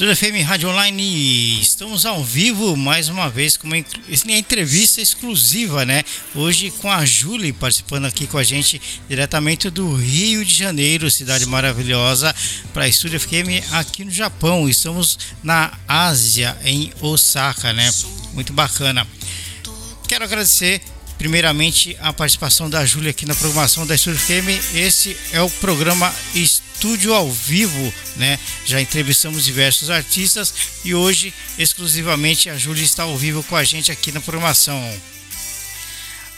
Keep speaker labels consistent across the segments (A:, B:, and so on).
A: Estúdio FM Rádio Online, estamos ao vivo mais uma vez com uma entrevista exclusiva, né? Hoje com a Julie participando aqui com a gente diretamente do Rio de Janeiro, cidade maravilhosa, para Estúdio FM aqui no Japão. Estamos na Ásia, em Osaka, né? Muito bacana. Quero agradecer primeiramente a participação da Júlia aqui na programação da Estúdio FM. Esse é o programa Estúdio ao Vivo, né? Já entrevistamos diversos artistas e hoje exclusivamente a Júlia está ao vivo com a gente aqui na programação.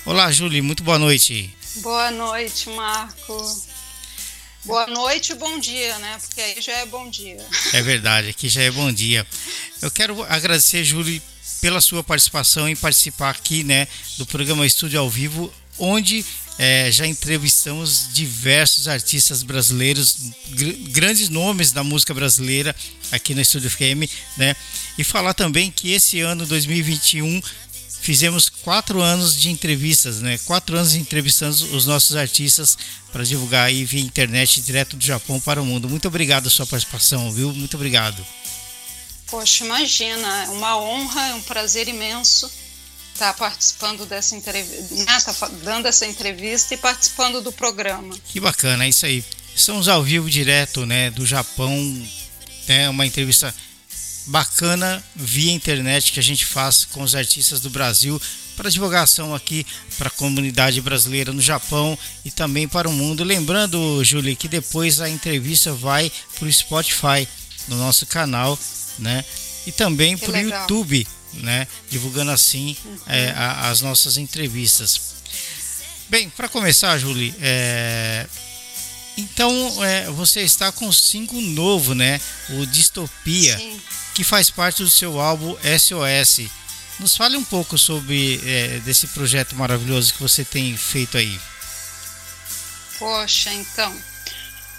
A: Olá, Júlia, muito boa noite.
B: Boa noite, Marco. Boa noite e bom dia, né? Porque aí já é bom dia.
A: É verdade, aqui já é bom dia. Eu quero agradecer, Júlia, pela sua participação em participar aqui, né, do programa Estúdio ao Vivo, onde é, já entrevistamos diversos artistas brasileiros, gr grandes nomes da música brasileira aqui no Estúdio FM, né? E falar também que esse ano 2021 fizemos quatro anos de entrevistas, né? Quatro anos entrevistando os nossos artistas para divulgar aí via internet direto do Japão para o mundo. Muito obrigado a sua participação, viu? Muito obrigado.
B: Poxa, imagina, é uma honra, é um prazer imenso estar participando dessa entrevista, né, tá dando essa entrevista e participando do programa.
A: Que bacana, é isso aí. Estamos ao vivo direto, né, do Japão, é uma entrevista bacana via internet que a gente faz com os artistas do Brasil para divulgação aqui para a comunidade brasileira no Japão e também para o mundo. Lembrando, Júlia, que depois a entrevista vai para o Spotify no nosso canal né? E também para o YouTube, né? Divulgando assim uhum. é, a, as nossas entrevistas. Bem, para começar, Julie, é... então é, você está com um single novo, né? O Distopia, Sim. que faz parte do seu álbum SOS. Nos fale um pouco sobre é, desse projeto maravilhoso que você tem feito aí.
B: Poxa, então,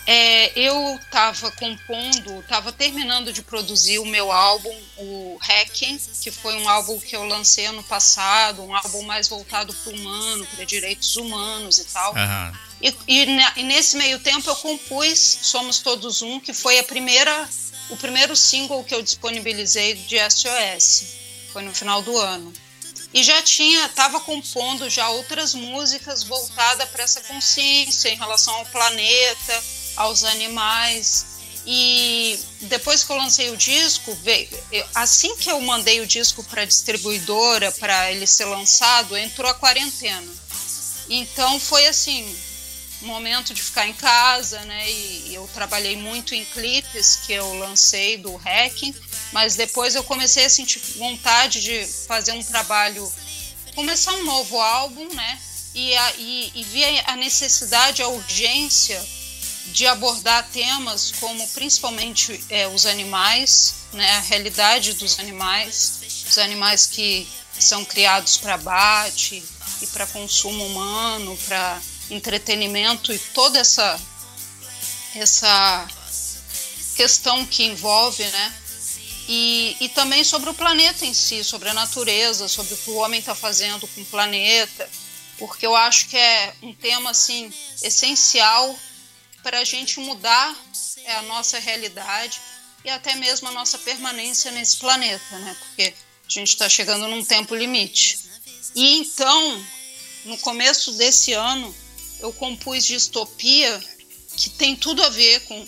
B: é, eu estava compondo, estava terminando de produzir o meu álbum, o Hacking, que foi um álbum que eu lancei ano passado, um álbum mais voltado para o humano, para direitos humanos e tal. Uhum. E, e, e, nesse meio tempo eu compus Somos Todos Um, que foi a primeira, o primeiro single que eu disponibilizei de SOS. Foi no final do ano. E já tinha, estava compondo já outras músicas voltadas para essa consciência em relação ao planeta aos animais. E depois que eu lancei o disco, veio, assim que eu mandei o disco para a distribuidora para ele ser lançado, entrou a quarentena. Então foi assim, momento de ficar em casa, né? E, e eu trabalhei muito em clipes que eu lancei do Hacking, mas depois eu comecei a sentir vontade de fazer um trabalho, começar um novo álbum, né? E, a, e, e vi a necessidade, a urgência de abordar temas como principalmente é, os animais, né, a realidade dos animais, os animais que são criados para abate e para consumo humano, para entretenimento e toda essa essa questão que envolve, né? E, e também sobre o planeta em si, sobre a natureza, sobre o que o homem está fazendo com o planeta, porque eu acho que é um tema assim essencial para a gente mudar é, a nossa realidade e até mesmo a nossa permanência nesse planeta, né? Porque a gente está chegando num tempo limite. E então, no começo desse ano, eu compus Distopia, que tem tudo a ver com,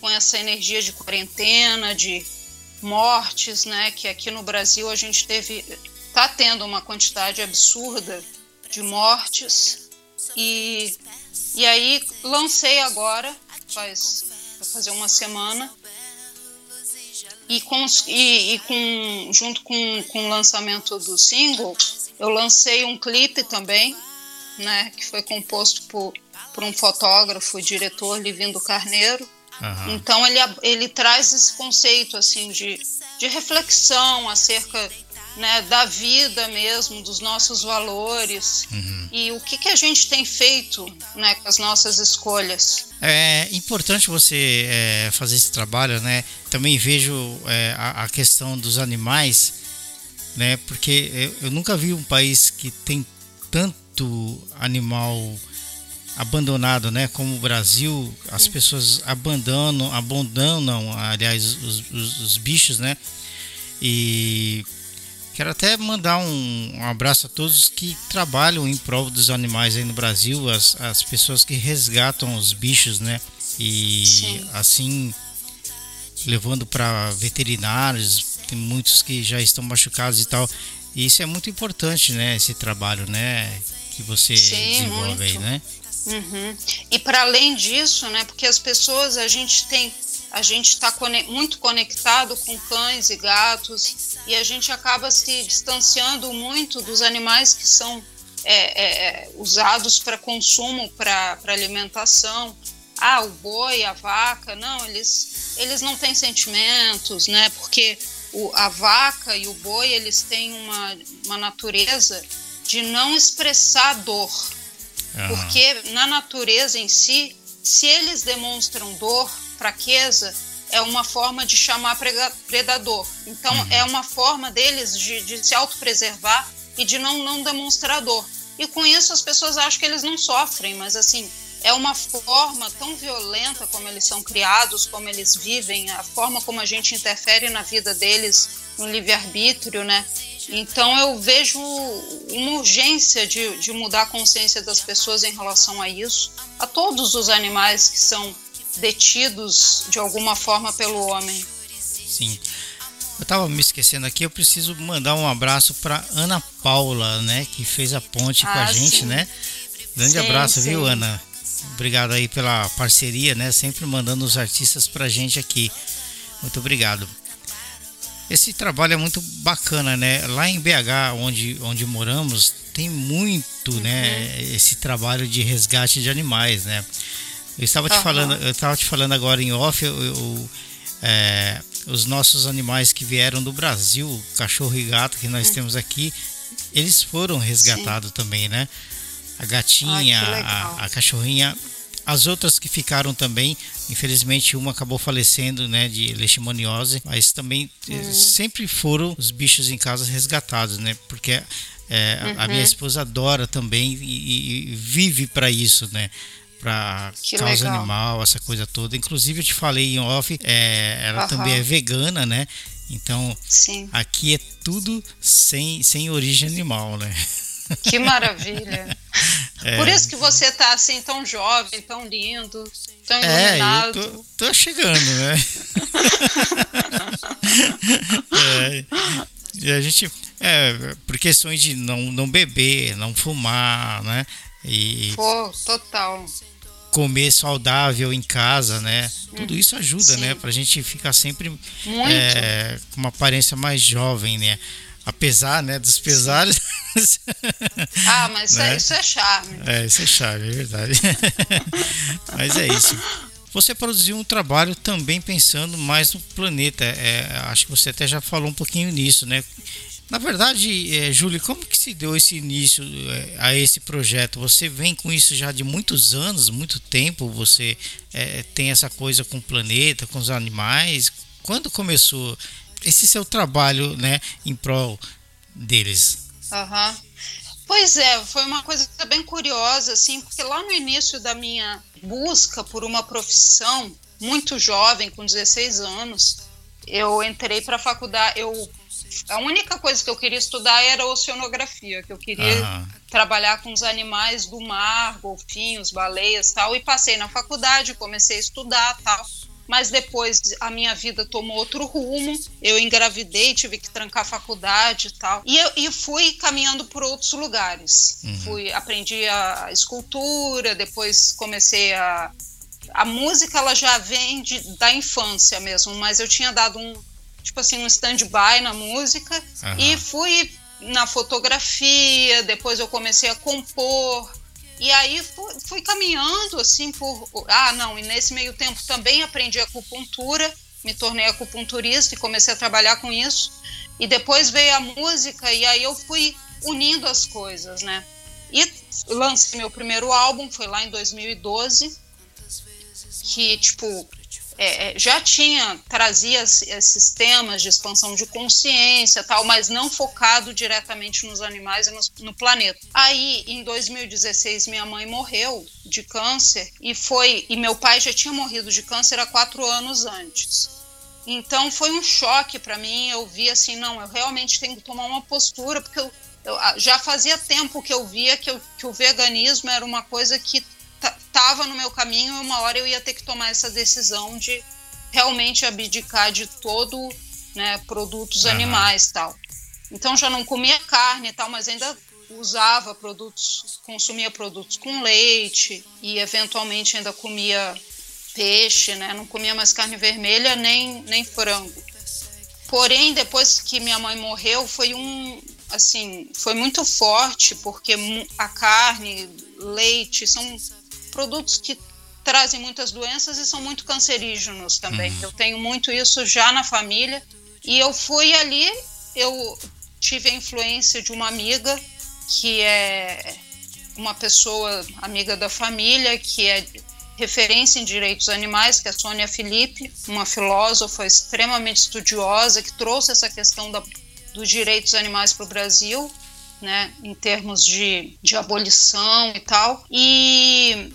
B: com essa energia de quarentena, de mortes, né? Que aqui no Brasil a gente teve, tá tendo uma quantidade absurda de mortes e e aí lancei agora, faz fazer uma semana. E, com, e, e com, junto com, com o lançamento do single, eu lancei um clipe também, né, que foi composto por, por um fotógrafo e diretor, Livindo Carneiro. Uhum. Então ele, ele traz esse conceito assim de, de reflexão acerca né, da vida mesmo, dos nossos valores uhum. e o que, que a gente tem feito né, com as nossas escolhas.
A: É importante você é, fazer esse trabalho, né? Também vejo é, a, a, questão dos animais, né? Porque eu, eu nunca vi um país que tem tanto animal abandonado, né? Como o Brasil, as pessoas abandonam, abandonam, aliás, os, os, os bichos, né? E Quero até mandar um, um, abraço a todos que trabalham em prol dos animais aí no Brasil, as, as pessoas que resgatam os bichos, né? E Sim. assim levando para veterinários, tem muitos que já estão machucados e tal. E isso é muito importante, né? Esse trabalho, né? Que você Sim, desenvolve muito. aí, né?
B: Uhum. E para além disso, né? Porque as pessoas, a gente tem a gente está muito conectado com cães e gatos e a gente acaba se distanciando muito dos animais que são é, é, é usados para consumo, para alimentação. Ah, o boi, a vaca, não, eles, eles não têm sentimentos, né? Porque o, a vaca e o boi, eles têm uma, uma natureza de não expressar dor. Uhum. Porque na natureza em si, se eles demonstram dor, fraqueza é uma forma de chamar predador. Então, uhum. é uma forma deles de, de se autopreservar e de não, não demonstrar dor. E com isso as pessoas acham que eles não sofrem, mas assim, é uma forma tão violenta como eles são criados, como eles vivem, a forma como a gente interfere na vida deles, no livre-arbítrio, né? Então eu vejo uma urgência de, de mudar a consciência das pessoas em relação a isso, a todos os animais que são detidos de alguma forma pelo homem.
A: Sim. Eu estava me esquecendo aqui, eu preciso mandar um abraço para Ana Paula, né, que fez a ponte ah, com a ah, gente, sim. né? Grande sim, abraço, sim. viu, Ana? Obrigado aí pela parceria, né? Sempre mandando os artistas pra gente aqui. Muito obrigado. Esse trabalho é muito bacana, né? Lá em BH, onde, onde moramos, tem muito, né, uhum. né, esse trabalho de resgate de animais, né? Eu estava te uhum. falando, eu estava te falando agora em off, eu, eu, é, os nossos animais que vieram do Brasil, cachorro e gato que nós uhum. temos aqui, eles foram resgatados Sim. também, né? A gatinha, Ai, a, a cachorrinha, as outras que ficaram também, infelizmente uma acabou falecendo, né, de leishmaniose, mas também uhum. sempre foram os bichos em casa resgatados, né? Porque é, uhum. a minha uhum. esposa adora também e, e vive para isso, né? Para causa legal. animal, essa coisa toda. Inclusive eu te falei em off, é, ela uhum. também é vegana, né? Então Sim. aqui é tudo sem, sem origem animal, né?
B: Que maravilha! É. Por isso que você tá assim tão jovem, tão lindo, tão iluminado.
A: É, eu tô, tô chegando, né? é, e a gente, é, por questões de não, não beber, não fumar, né? E,
B: Pô, total
A: comer saudável em casa, né? Tudo hum, isso ajuda, Sim. né? Pra gente ficar sempre é, com uma aparência mais jovem, né? Apesar, né, dos pesares.
B: Ah, mas né? isso é charme.
A: É, isso é charme, é verdade. mas é isso. Você produziu um trabalho também pensando mais no planeta. É, acho que você até já falou um pouquinho nisso, né? Na verdade, é, Júlio, como que se deu esse início é, a esse projeto? Você vem com isso já de muitos anos, muito tempo, você é, tem essa coisa com o planeta, com os animais. Quando começou esse seu trabalho né, em prol deles?
B: Uhum. Pois é, foi uma coisa bem curiosa, assim, porque lá no início da minha busca por uma profissão, muito jovem, com 16 anos, eu entrei para a faculdade, eu a única coisa que eu queria estudar era oceanografia, que eu queria uhum. trabalhar com os animais do mar, golfinhos, baleias tal. E passei na faculdade, comecei a estudar tal. Mas depois a minha vida tomou outro rumo. Eu engravidei, tive que trancar a faculdade e tal. E, eu, e fui caminhando por outros lugares. Uhum. Fui, aprendi a escultura, depois comecei a. A música ela já vem de, da infância mesmo, mas eu tinha dado um, tipo assim, um stand-by na música uhum. e fui na fotografia, depois eu comecei a compor, E aí fui, fui, caminhando assim por. Ah, não, e nesse meio tempo também aprendi acupuntura, me tornei acupunturista e comecei a trabalhar com isso. E depois veio a música e aí eu fui unindo as coisas, né? E lancei meu primeiro álbum, foi lá em 2012, que, tipo, é, é, já tinha, trazia esses temas de expansão de consciência tal, mas não focado diretamente nos animais e no, no, planeta. Aí, em 2016, minha mãe morreu de câncer e foi, e meu pai já tinha morrido de câncer há quatro anos antes. Então foi um choque para mim. Eu vi assim, não, eu realmente tenho que tomar uma postura, porque eu, eu já fazia tempo que eu via que, eu, que o veganismo era uma coisa que estava no meu caminho e uma hora eu ia ter que tomar essa decisão de realmente abdicar de todo né, produtos uhum. animais tal. Então já não comia carne e tal, mas ainda usava produtos, consumia produtos com leite e eventualmente ainda comia peixe, né? Não comia mais carne vermelha nem, nem frango. Porém, depois que minha mãe morreu, foi um assim, foi muito forte porque a carne, leite são produtos que trazem muitas doenças e são muito cancerígenos também. Uhum. Eu tenho muito isso já na família. E eu fui ali, eu tive a influência de uma amiga que é uma pessoa amiga da família, que é referência em direitos animais, que é a Sônia Felipe, uma filósofa extremamente estudiosa que trouxe essa questão da, dos direitos animais para o Brasil, né, em termos de, de abolição e tal. E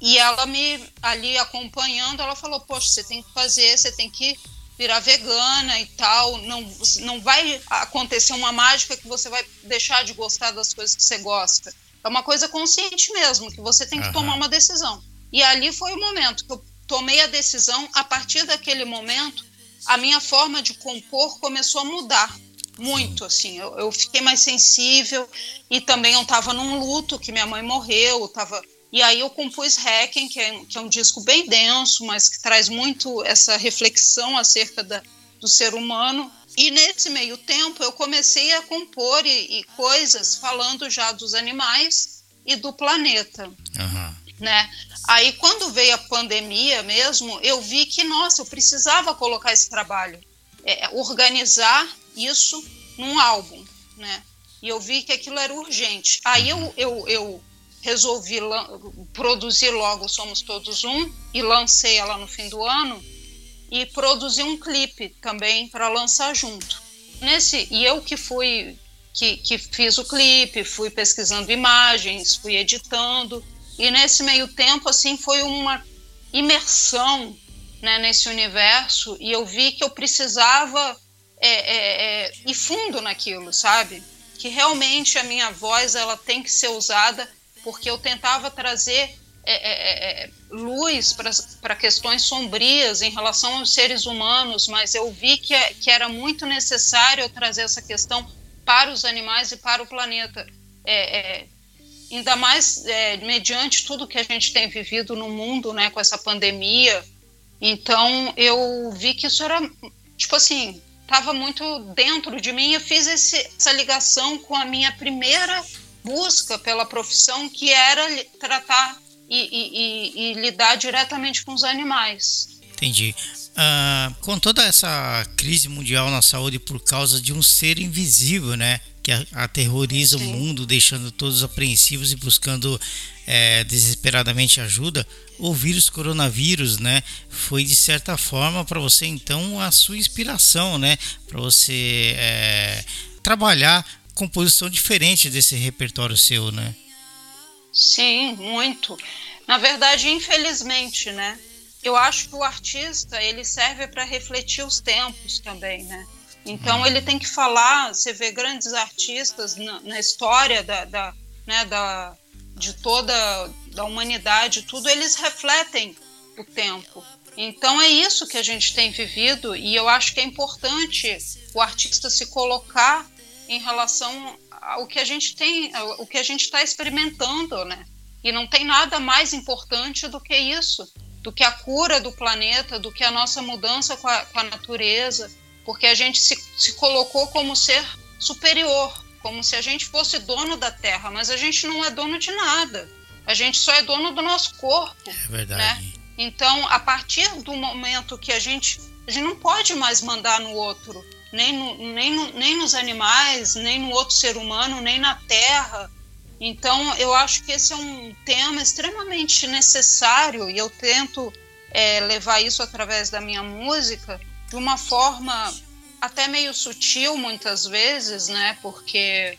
B: e ela me ali acompanhando, ela falou: "Poxa, você tem que fazer, você tem que virar vegana e tal, não não vai acontecer uma mágica que você vai deixar de gostar das coisas que você gosta. É uma coisa consciente mesmo, que você tem que uhum. tomar uma decisão. E ali foi o momento que eu tomei a decisão, a partir daquele momento, a minha forma de compor começou a mudar muito, assim, eu, eu fiquei mais sensível e também eu estava num luto que minha mãe morreu, estava e aí eu compus Requiem, que é, que é um disco bem denso, mas que traz muito essa reflexão acerca da, do ser humano. E nesse meio tempo eu comecei a compor e, e coisas falando já dos animais e do planeta. Uhum. Né? Aí quando veio a pandemia mesmo, eu vi que, nossa, eu precisava colocar esse trabalho, é, organizar isso num álbum, né? E eu vi que aquilo era urgente. Aí eu, eu, eu resolvi produzir logo Somos Todos Um e lancei ela no fim do ano e produzi um clipe também para lançar junto. Nesse e eu que fui que, que fiz o clipe, fui pesquisando imagens, fui editando e nesse meio tempo assim foi uma imersão né, nesse universo e eu vi que eu precisava é, é, é, ir fundo naquilo, sabe? Que realmente a minha voz ela tem que ser usada porque eu tentava trazer é, é, é, é luz para questões sombrias em relação aos seres humanos, mas eu vi que, é, que era muito necessário trazer essa questão para os animais e para o planeta. É, ainda mais mediante tudo que a gente tem vivido no mundo, né, com essa pandemia. Então eu vi que isso era, tipo assim, estava muito dentro de mim. Eu fiz esse, essa ligação com a minha primeira busca pela profissão que era tratar e, e, e, e lidar diretamente com os animais.
A: Entendi. Uh, com toda essa crise mundial na saúde por causa de um ser invisível, né? Que aterroriza Sim. o mundo, deixando todos apreensivos e buscando é, desesperadamente ajuda, o vírus coronavírus, né? Foi de certa forma para você então a sua inspiração, né? Para você é, trabalhar composição diferente desse repertório seu, né?
B: Sim, muito. Na verdade, infelizmente, né? Eu acho que o artista ele serve para refletir os tempos também, né? Então hum. ele tem que falar. Você vê grandes artistas na, na história da, da, né, da, de toda da humanidade, tudo eles refletem o tempo. Então é isso que a gente tem vivido e eu acho que é importante o artista se colocar em relação ao que a gente tem, o que a gente está experimentando, né? E não tem nada mais importante do que isso, do que a cura do planeta, do que a nossa mudança com a, com a natureza, porque a gente se, se colocou como ser superior, como se a gente fosse dono da Terra, mas a gente não é dono de nada. A gente só é dono do nosso corpo.
A: É verdade.
B: Né? Então, a partir do momento que a gente, a gente não pode mais mandar no outro, nem, no, nem, no, nem nos animais, nem no outro ser humano, nem na terra. Então, eu acho que esse é um tema extremamente necessário e eu tento é, levar isso através da minha música de uma forma até meio sutil muitas vezes, né? Porque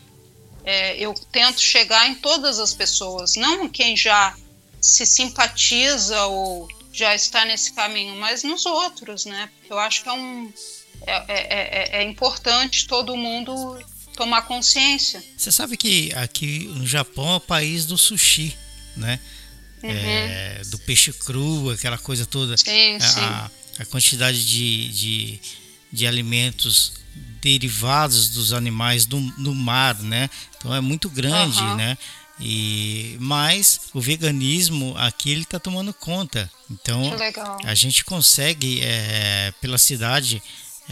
B: é, eu tento chegar em todas as pessoas, não quem já se simpatiza ou já está nesse caminho, mas nos outros, né? Porque eu acho que é um é, é, é, é importante todo mundo tomar consciência.
A: Você sabe que aqui no Japão é o país do sushi, né? Uhum. É, do peixe cru, aquela coisa toda.
B: Sim,
A: a,
B: sim.
A: a quantidade de, de, de, alimentos derivados dos animais do, do mar, né? Então é muito grande, uhum. né? E mas o veganismo aqui ele está tomando conta. Então a gente consegue é, pela cidade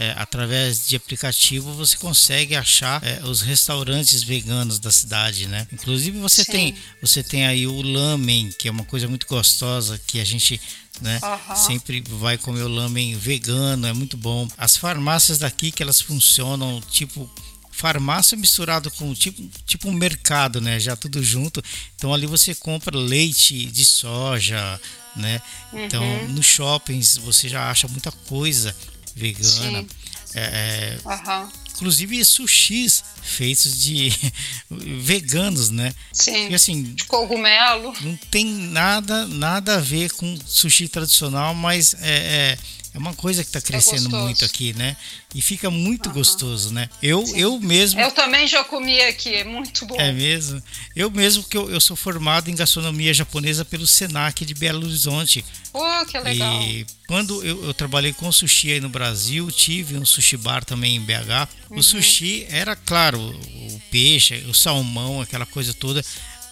A: é, através de aplicativo você consegue achar é, os restaurantes veganos da cidade, né? Inclusive você Sim. tem você tem aí o lamen, que é uma coisa muito gostosa que a gente né? Uhum. Sempre vai comer o lamen vegano, é muito bom. As farmácias daqui que elas funcionam tipo farmácia misturado com tipo, tipo um mercado, né? Já tudo junto. Então ali você compra leite de soja, né? Então, uhum. Então nos shoppings você já acha muita coisa vegana. É, uhum. Inclusive sushis feitos de veganos, né?
B: Sim.
A: E, assim,
B: de cogumelo.
A: Não tem nada, nada a ver com sushi tradicional, mas é, é é uma coisa que está crescendo é muito aqui, né? E fica muito uhum. gostoso, né? Eu, eu mesmo.
B: Eu também já comi aqui, é muito bom.
A: É mesmo? Eu mesmo, que eu, eu sou formado em gastronomia japonesa pelo Senac de Belo Horizonte.
B: Pô, que legal.
A: E quando eu, eu, trabalhei com sushi aí no Brasil, tive um sushi bar também em BH. Uhum. O sushi era, claro, o peixe, o salmão, aquela coisa toda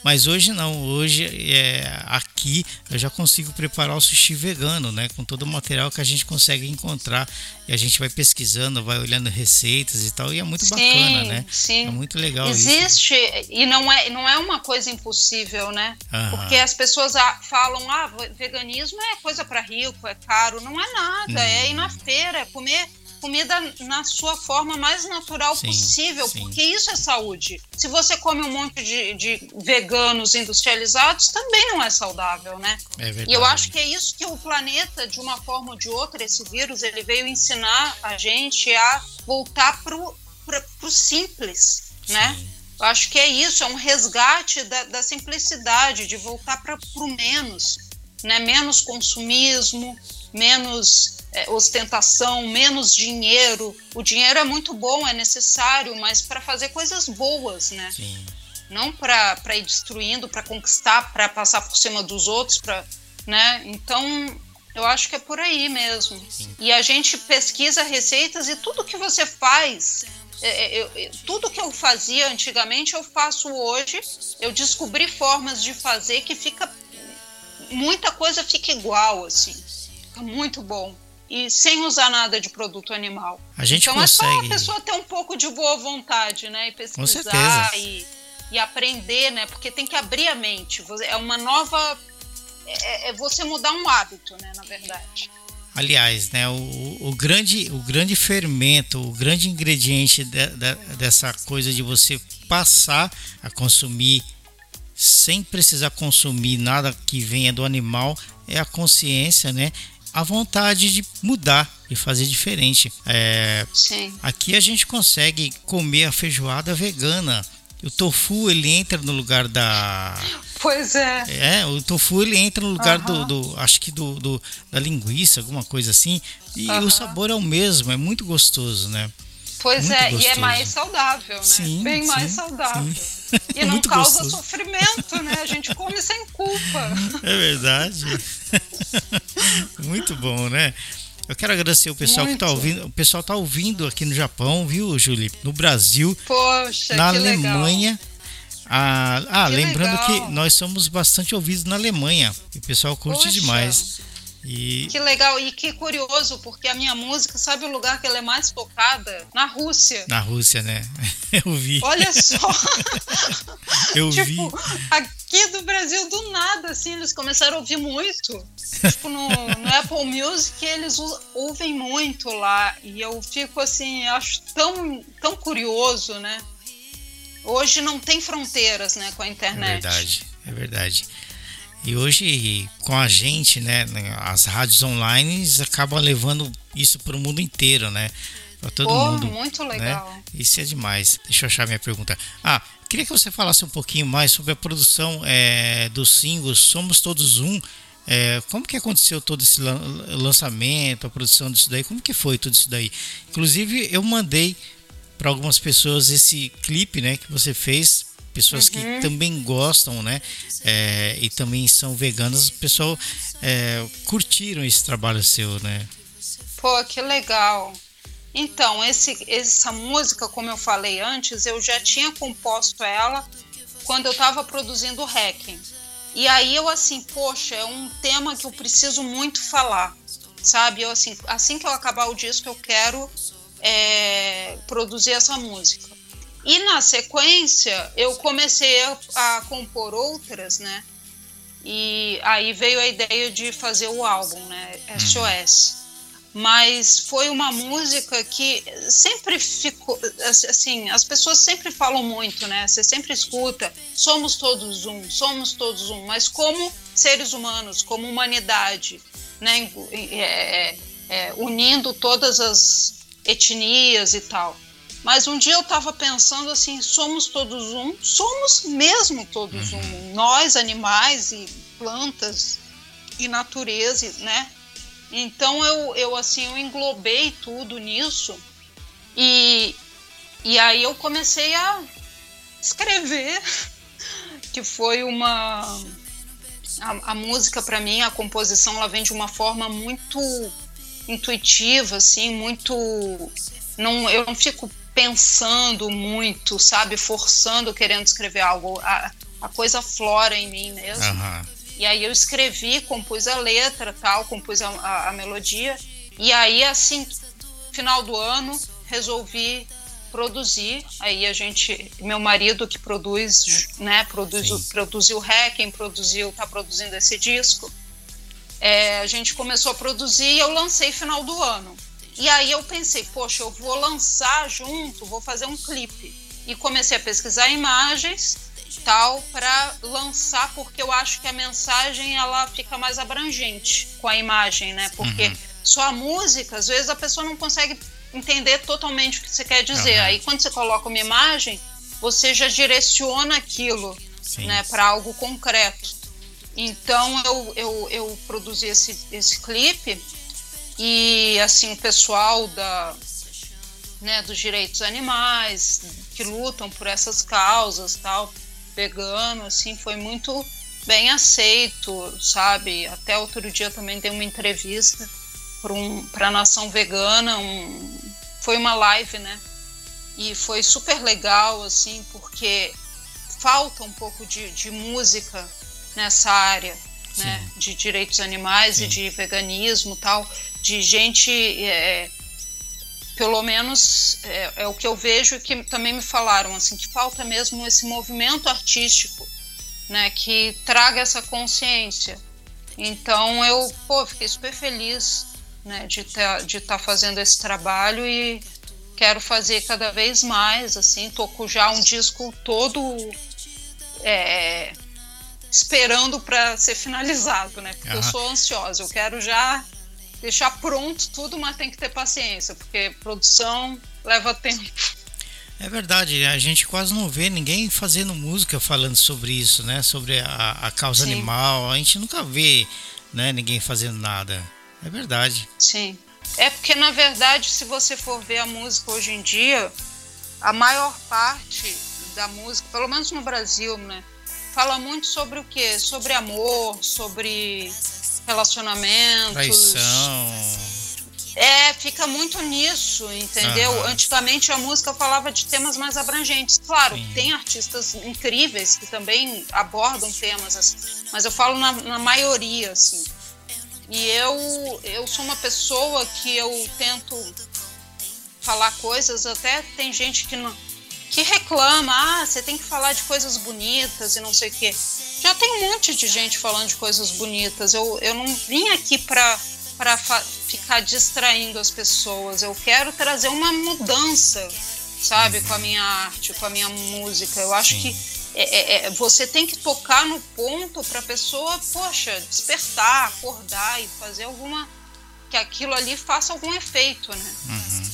A: mas hoje não, hoje é, aqui eu já consigo preparar o sushi vegano, né? Com todo o material que a gente consegue encontrar e a gente vai pesquisando, vai olhando receitas e tal, e é muito sim, bacana, né?
B: Sim.
A: É muito legal
B: Existe,
A: isso.
B: e não é, não é uma coisa impossível, né? Porque as pessoas falam, ah, veganismo é coisa para rico, é caro. Não é nada, hum. é ir na feira, é comer comida na sua forma mais natural sim, possível, sim. porque isso é saúde. Se você come um monte de, de, veganos industrializados, também não é saudável, né?
A: É verdade.
B: E eu acho que é isso que o planeta, de uma forma ou de outra, esse vírus, ele veio ensinar a gente a voltar pro, pro, pro simples, sim. né? Eu acho que é isso, é um resgate da, da simplicidade, de voltar para o menos, né? Menos consumismo, menos é, ostentação, menos dinheiro. O dinheiro é muito bom, é necessário, mas para fazer coisas boas, né?
A: Sim.
B: Não para ir destruindo, para conquistar, para passar por cima dos outros, para, né? Então, eu acho que é por aí mesmo. Sim. E a gente pesquisa receitas e tudo que você faz é, é, eu, eu, tudo que eu fazia antigamente eu faço hoje. Eu descobri formas de fazer que fica muita coisa fica igual assim, fica muito bom e sem usar nada de produto animal.
A: A gente
B: então
A: consegue.
B: é só a pessoa ter um pouco de boa vontade, né? E pesquisar e, e, aprender, né? Porque tem que abrir a mente. É uma nova. É, é você mudar um hábito, né? Na verdade.
A: Aliás, né, o, o, grande, o grande fermento, o grande ingrediente de, de, dessa coisa de você passar a consumir sem precisar consumir nada que venha do animal é a consciência, né? A vontade de mudar, de fazer diferente. É. Aqui a gente consegue comer a feijoada vegana. O tofu ele entra no lugar da.
B: Pois é.
A: É, o tofu ele entra no lugar do, do, Acho que do, do, da linguiça, alguma coisa assim. E o sabor é o mesmo, é muito gostoso, né?
B: Pois muito é, gostoso. e é mais saudável, né?
A: Sim,
B: Bem
A: sim,
B: mais saudável.
A: Sim.
B: E não causa gostoso. sofrimento, né? A gente come sem culpa.
A: É verdade. Muito bom, né? Eu quero agradecer o pessoal Muito. que está ouvindo. O pessoal está ouvindo aqui no Japão, viu, Julie? No Brasil,
B: Poxa,
A: na Alemanha.
B: Legal.
A: Ah, ah
B: que
A: lembrando
B: legal.
A: que nós somos bastante ouvidos na Alemanha. E o pessoal curte
B: Poxa.
A: demais. E...
B: Que legal e que curioso, porque a minha música, sabe o lugar que ela é mais tocada? Na Rússia.
A: Na Rússia, né? Eu vi.
B: Olha só.
A: Eu
B: tipo,
A: vi.
B: aqui do Brasil, do nada, assim, eles começaram a ouvir muito. tipo, no, no Apple Music, eles ouvem muito lá. E eu fico, assim, acho tão, tão curioso, né? Hoje não tem fronteiras, né, com a internet.
A: É verdade, é verdade. E hoje, com a gente, né, as rádios online acabam levando isso para o mundo inteiro, né? Para todo
B: Pô,
A: mundo.
B: muito
A: né?
B: legal.
A: Isso é demais. Deixa eu achar minha pergunta. Ah, queria que você falasse um pouquinho mais sobre a produção é, dos singles Somos Todos Um. É, como que aconteceu todo esse lan lançamento, a produção disso daí? Como que foi tudo isso daí? Inclusive, eu mandei para algumas pessoas esse clipe, né, que você fez pessoas que
B: Uhum.
A: também gostam, né? É, e também são veganas, o pessoal é, curtiram esse trabalho seu, né?
B: Pô, que legal. Então, esse, essa música, como eu falei antes, eu já tinha composto ela quando eu estava produzindo o Hacking. E aí eu assim, poxa, é um tema que eu preciso muito falar, sabe? Eu assim, assim que eu acabar o disco, eu quero é, produzir essa música. E na sequência, eu comecei a, a compor outras, né? E aí veio a ideia de fazer o álbum, né? SOS. Mas foi uma música que sempre ficou. Assim, as pessoas sempre falam muito, né? Você sempre escuta: somos todos um, somos todos um. Mas como seres humanos, como humanidade, né? É, é, unindo todas as etnias e tal. Mas um dia eu estava pensando assim: somos todos um, somos mesmo todos um. Nós, animais e plantas e natureza, né? Então eu, eu assim eu englobei tudo nisso e, e aí eu comecei a escrever, que foi uma a, a música para mim, a composição, ela vem de uma forma muito intuitiva, assim, muito não eu não fico pensando muito, sabe, forçando, querendo escrever algo. A, a coisa flora em mim mesmo.
A: Aham.
B: E aí eu escrevi, compus a letra, tal, compus a, a, a, melodia. E aí, assim, final do ano, resolvi produzir. Aí a gente, meu marido que produz, né, produz, produziu o Hacking, produziu, tá produzindo esse disco. É, a gente começou a produzir e eu lancei final do ano. E aí eu pensei, poxa, eu vou lançar junto, vou fazer um clipe. E comecei a pesquisar imagens tal para lançar porque eu acho que a mensagem ela fica mais abrangente com a imagem, né? Porque uhum. só a música, às vezes a pessoa não consegue entender totalmente o que você quer dizer. Uhum. Aí quando você coloca uma imagem, você já direciona aquilo, Sim. né, para algo concreto. Então eu, eu, eu produzi esse, esse clipe e assim o pessoal da né, dos direitos animais que lutam por essas causas tal vegano, assim, foi muito bem aceito, sabe? Até outro dia também dei uma entrevista para um, a Nação Vegana, um, foi uma live, né? E foi super legal, assim, porque falta um pouco de, de música nessa área. Né? De direitos animais Sim. e de veganismo tal, de gente... É, pelo menos é, é, o que eu vejo que também me falaram assim que falta mesmo esse movimento artístico né que traga essa consciência então eu pô, fiquei super feliz né de estar de tá fazendo esse trabalho e quero fazer cada vez mais assim toco já um disco todo é, esperando para ser finalizado né porque uhum. eu sou ansiosa eu quero já deixar pronto tudo, mas tem que ter paciência, porque produção leva tempo.
A: É verdade, a gente quase não vê ninguém fazendo música falando sobre isso, né? Sobre a, a causa Sim. animal. A gente nunca vê né, ninguém fazendo nada. É verdade.
B: Sim. É porque, na verdade, se você for ver a música hoje em dia, a maior parte da música, pelo menos no Brasil, né? Fala muito sobre o quê? Sobre amor, sobre relacionamentos.
A: Traição.
B: É, fica muito nisso, entendeu? Uhum. Antigamente a música falava de temas mais abrangentes. Claro, Sim. tem artistas incríveis que também abordam temas assim, mas eu falo na, na maioria, assim. E eu, eu sou uma pessoa que eu tento falar coisas, até tem gente que não que reclama, ah, você tem que falar de coisas bonitas e não sei o quê. Já tem um monte de gente falando de coisas bonitas. Eu, eu não vim aqui para para ficar distraindo as pessoas. Eu quero trazer uma mudança, sabe, com a minha arte, com a minha música. Eu acho Sim. que é, é, é, você tem que tocar no ponto para a pessoa, poxa, despertar, acordar e fazer alguma. que aquilo ali faça algum efeito, né?
A: Uhum.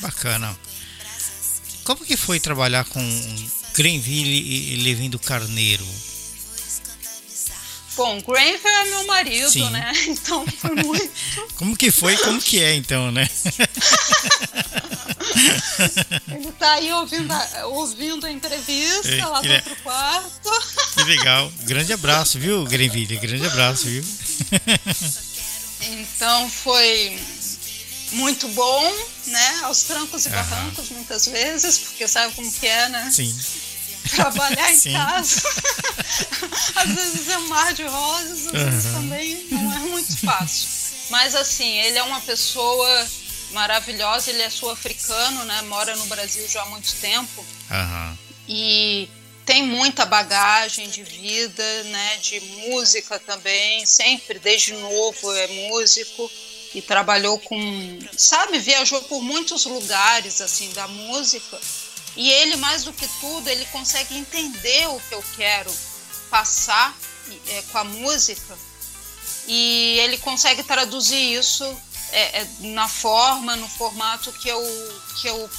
A: Bacana. Como que foi trabalhar com Greenville e Levindo Carneiro?
B: Bom, Granville é meu marido, Sim. né? Então foi muito.
A: Como que foi? Como que é, então, né?
B: Ele tá aí ouvindo a, ouvindo a entrevista é, lá no outro quarto.
A: Que legal. Grande abraço, viu, Grenville? Grande abraço, viu?
B: Então foi muito bom, né? Aos trancos e barrancos, muitas vezes, porque sabe como que é, né?
A: Sim
B: trabalhar em casa. às vezes é um mar de rosas, às vezes uhum. também não é muito fácil. Mas assim, ele é uma pessoa maravilhosa, ele é sul-africano, né? Mora no Brasil já há muito tempo.
A: Uhum.
B: E tem muita bagagem de vida, né? De música também, sempre, desde novo é músico e trabalhou com, sabe, viajou por muitos lugares assim da música e ele, mais do que tudo, ele consegue entender o que eu quero passar é, com a música e ele consegue traduzir isso é, é, na forma, no formato que eu, que, eu,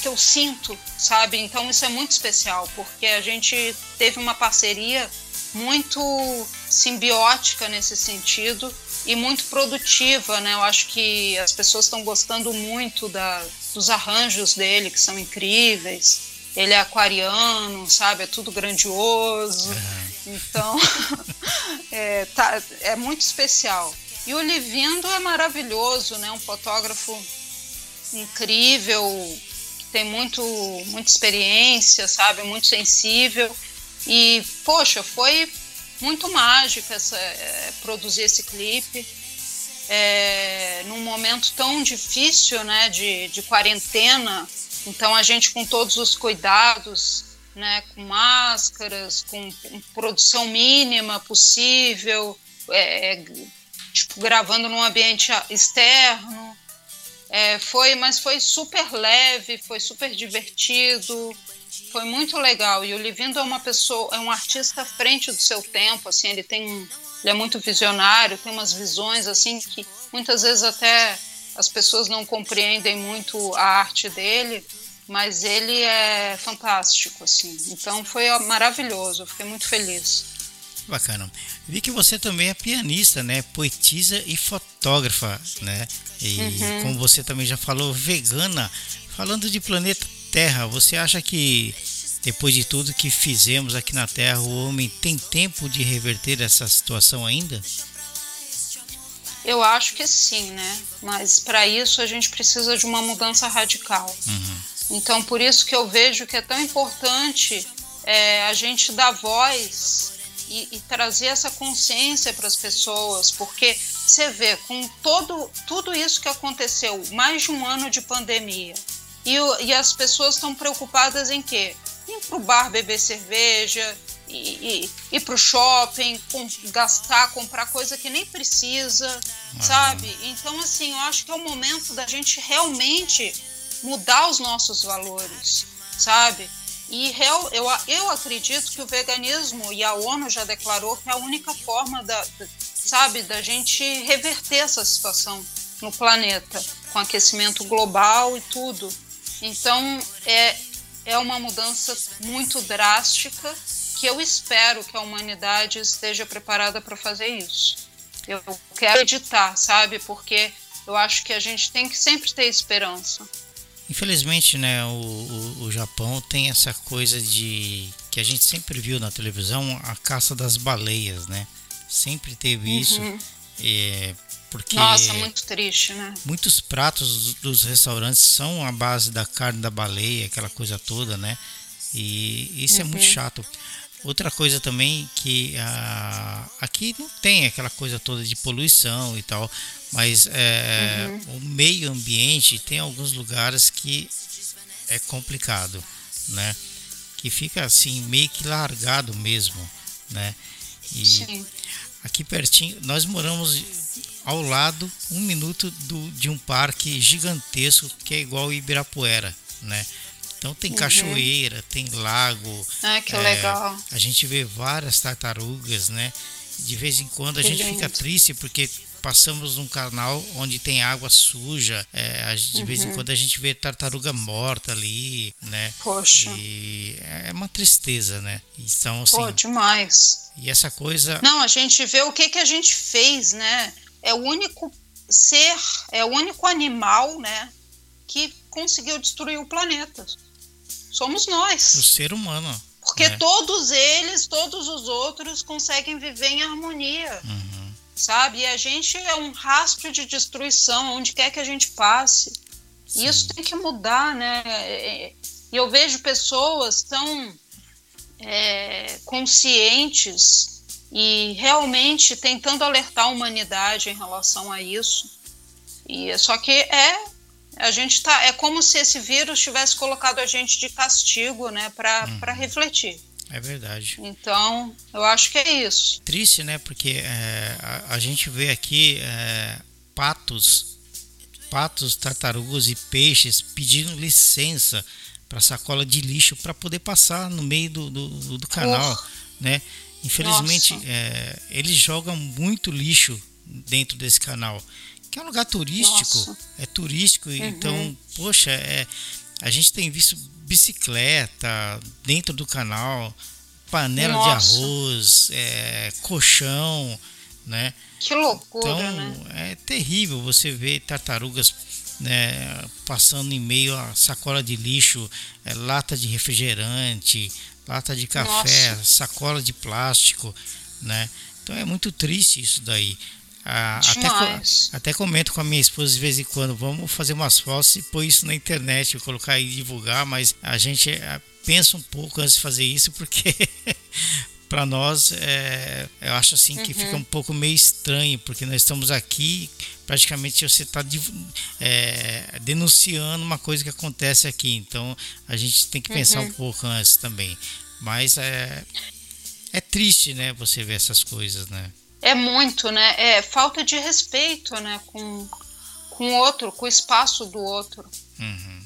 B: que eu sinto, sabe? Então isso é muito especial, porque a gente teve uma parceria muito simbiótica nesse sentido e muito produtiva, né? Eu acho que as pessoas estão gostando muito da, dos arranjos dele, que são incríveis. Ele é aquariano, sabe? É tudo grandioso. Uhum. Então, é, tá, é muito especial. E o Livindo é maravilhoso, né? Um fotógrafo incrível, que tem muito, muita experiência, sabe? Muito sensível. E, poxa, foi muito mágica essa, é, produzir esse clipe. É, num momento tão difícil né, de, de quarentena, então a gente com todos os cuidados, né, com máscaras, com, com produção mínima possível, é, tipo, gravando num ambiente externo. É, foi, mas foi super leve, foi super divertido foi muito legal. E o Livindo é uma pessoa, é um artista à frente do seu tempo, assim, ele tem um, ele é muito visionário, tem umas visões assim que muitas vezes até as pessoas não compreendem muito a arte dele, mas ele é fantástico, assim. Então foi maravilhoso, eu fiquei muito feliz.
A: Bacana. Vi que você também é pianista, né? Poetisa e fotógrafa, né? E uhum. como você também já falou, vegana. Falando de planeta Terra, você acha que depois de tudo que fizemos aqui na Terra, o homem tem tempo de reverter essa situação ainda?
B: Eu acho que sim, né? Mas para isso a gente precisa de uma mudança radical.
A: Uhum.
B: Então, por isso que eu vejo que é tão importante é, a gente dar voz e, e trazer essa consciência para as pessoas, porque você vê, com todo, tudo isso que aconteceu, mais de um ano de pandemia, e, e as pessoas estão preocupadas em quê? Ir para o bar beber cerveja, e, ir para o shopping, com, gastar, comprar coisa que nem precisa, uhum. sabe? Então, assim, eu acho que é o momento da gente realmente mudar os nossos valores, sabe? E real, eu, eu acredito que o veganismo, e a ONU já declarou que é a única forma da, sabe, da gente reverter essa situação no planeta, com aquecimento global e tudo. Então, é, é uma mudança muito drástica que eu espero que a humanidade esteja preparada para fazer isso. Eu quero acreditar, sabe? Porque eu acho que a gente tem que sempre ter esperança.
A: Infelizmente, né, o, o, o, Japão tem essa coisa de que a gente sempre viu na televisão, a caça das baleias, né? Sempre teve uhum. isso. É, porque
B: Nossa, muito triste, né?
A: Muitos pratos dos restaurantes são a base da carne da baleia, aquela coisa toda, né? E isso uhum. é muito uhum. chato. Outra coisa também que ah, aqui não tem aquela coisa toda de poluição e tal, mas é, uhum. o meio ambiente tem alguns lugares que é complicado, né? Que fica assim meio que largado mesmo, né? E Sim. aqui pertinho, nós moramos ao lado, um minuto do, de um parque gigantesco que é igual Ibirapuera, né? Então tem uhum. cachoeira, tem lago.
B: Ah, que é, legal.
A: A gente vê várias tartarugas, né? De vez em quando a que gente lindo. fica triste porque passamos num canal onde tem água suja. É, de uhum. vez em uhum. quando a gente vê tartaruga morta ali, né?
B: Poxa.
A: E é uma tristeza, né? Então, assim,
B: Pô, demais.
A: E essa coisa.
B: Não, a gente vê o que, que a gente fez, né? É o único ser, é o único animal, né? Que conseguiu destruir o planeta somos nós.
A: O ser humano.
B: Porque né? todos eles, todos os outros conseguem viver em harmonia. Uhum. Sabe? E a gente é um rastro de destruição onde quer que a gente passe. Sim. E isso tem que mudar, né? E eu vejo pessoas tão é, conscientes e realmente tentando alertar a humanidade em relação a isso. E só que é a gente tá. É como se esse vírus tivesse colocado a gente de castigo, né, para uhum. refletir.
A: É verdade.
B: Então, eu acho que é isso.
A: Triste, né? Porque é, a, a, gente vê aqui é, patos, patos, tartarugas e peixes pedindo licença para sacola de lixo para poder passar no meio do, do, do canal, né? Infelizmente, é, eles jogam muito lixo dentro desse canal que é um lugar turístico, Nossa. é turístico, uhum. então, poxa, é, a gente tem visto bicicleta dentro do canal, panela Nossa. de arroz, é, colchão, né?
B: Que loucura,
A: então,
B: né?
A: É terrível você ver tartarugas né, passando em meio a sacola de lixo, é, lata de refrigerante, lata de café, Nossa. sacola de plástico, né? Então é muito triste isso daí. Ah, até, até comento com a minha esposa de vez em quando, vamos fazer umas fotos e pôr isso na internet, colocar e divulgar, mas a gente eh, pensa um pouco antes de fazer isso, porque para nós é, eu acho assim que uhum. fica um pouco meio estranho, porque nós estamos aqui, praticamente você está é, denunciando uma coisa que acontece aqui, então a gente tem que pensar uhum. um pouco antes também. Mas é, é triste, né, você ver essas coisas, né?
B: é muito, né? É falta de respeito, né? Com, com o outro, com o espaço do outro.
A: Uhum.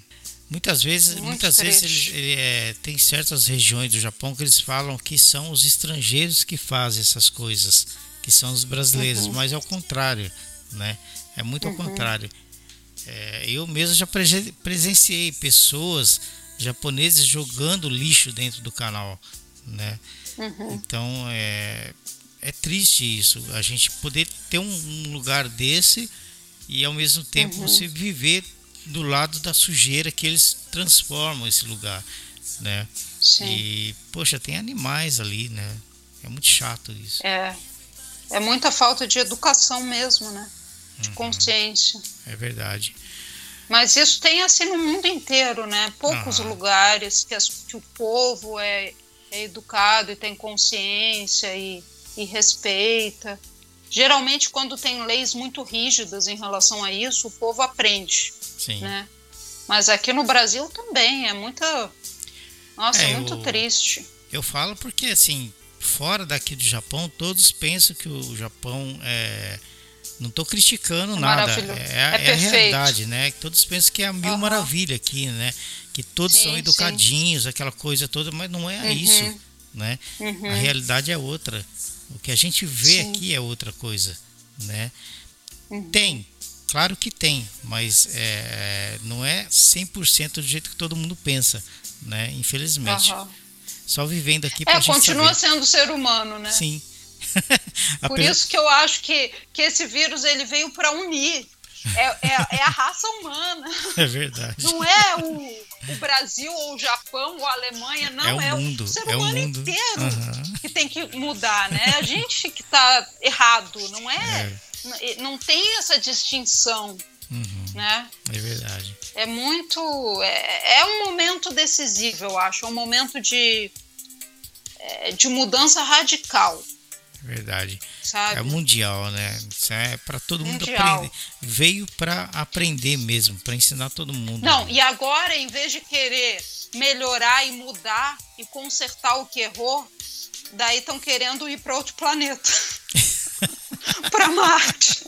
A: Muitas vezes, muito muitas vezes ele, ele é, tem certas regiões do Japão que eles falam que são os estrangeiros que fazem essas coisas, que são os brasileiros, uhum. mas é o contrário, né? É muito ao uhum. contrário. É, eu mesmo já presenciei pessoas japoneses jogando lixo dentro do canal, né? Uhum. Então é, é triste isso, a gente poder ter um, lugar desse e ao mesmo tempo uhum. você viver do lado da sujeira que eles transformam esse lugar, né? Sim. E poxa, tem animais ali, né? É muito chato isso.
B: É. É muita falta de educação mesmo, né? De uhum. consciência.
A: É verdade.
B: Mas isso tem assim no mundo inteiro, né? Poucos uhum. lugares que, as, que, o povo é, é educado e tem consciência e e respeita. Geralmente, quando tem leis muito rígidas em relação a isso, o povo aprende. Sim. Né? Mas aqui no Brasil também é muita. Nossa, é, muito eu, triste.
A: Eu falo porque, assim, fora daqui do Japão, todos pensam que o Japão é. Não estou criticando é nada. É, é, é, a realidade, né? Todos pensam que é a mil uhum. maravilha aqui, né? Que todos sim, são educadinhos, sim. aquela coisa toda, mas não é uhum. isso, né? Uhum. A realidade é outra. O que a gente vê Sim. aqui é outra coisa, né? Uhum. Tem, claro que tem, mas é, não é 100% do jeito que todo mundo pensa, né? Infelizmente. Uhum. Só vivendo aqui
B: É, continua saber. sendo ser humano, né?
A: Sim.
B: Por isso que eu acho que, que esse vírus ele veio para unir. É, é, é, a raça humana.
A: É verdade.
B: Não é o, o Brasil ou o Japão ou a Alemanha, não. É o, é mundo, o ser humano é o mundo. inteiro uhum. que tem que mudar, né? A gente que está errado, não é, é, Não tem essa distinção. Uhum. Né?
A: É verdade.
B: É muito. É, é um momento decisivo, eu acho. É um momento de é, de mudança radical.
A: Verdade.
B: Sabe?
A: É mundial, né? Isso é para todo mundo
B: Mundial.
A: aprender. Veio para aprender mesmo, para ensinar todo mundo.
B: Não,
A: né?
B: e agora, em vez de querer melhorar e mudar e consertar o que errou, daí estão querendo ir para outro planeta. para Marte.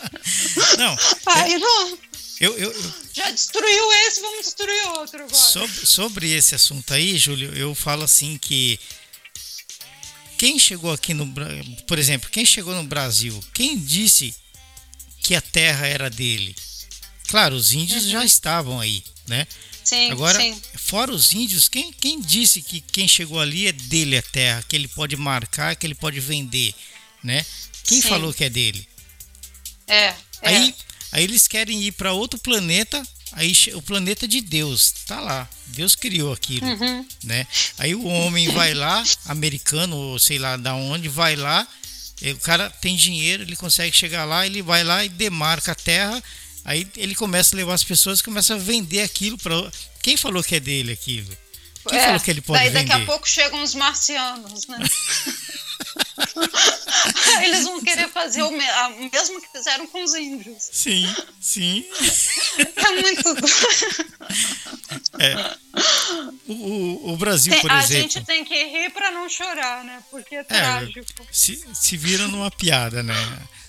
A: Não,
B: Aí não,
A: eu, eu, eu-
B: já destruiu esse, vamos destruir outro agora.
A: sobre, sobre esse assunto aí, Júlio, eu falo assim que quem chegou aqui no por exemplo, quem chegou no Brasil, quem disse que a terra era dele? Claro, os índios já estavam aí, né?
B: Sim,
A: Agora,
B: sim.
A: fora os índios, quem, quem disse que quem chegou ali é dele a terra, que ele pode marcar, que ele pode vender, né? Quem
B: Sim.
A: falou que é dele?
B: É, é.
A: Aí, aí eles querem ir para outro planeta, aí o planeta de Deus, tá lá. Deus criou aquilo,
B: Uhum.
A: né? Aí o homem vai lá, americano ou sei lá da onde, vai lá, o cara tem dinheiro, ele consegue chegar lá, ele vai lá e demarca a terra, aí ele começa a levar as pessoas começa a vender aquilo para quem falou que é dele aquilo? Quem
B: É,
A: falou que ele pode
B: daí
A: vender?
B: daqui a pouco chegam os marcianos, né? Eles vão querer fazer o, me- a- o mesmo que fizeram com os índios.
A: Sim, sim.
B: É muito.
A: O, o- o Brasil,
B: Tem-
A: por
B: a
A: exemplo.
B: gente tem que rir pra não chorar, né? Porque é, trágico.
A: se, se vira numa piada, né?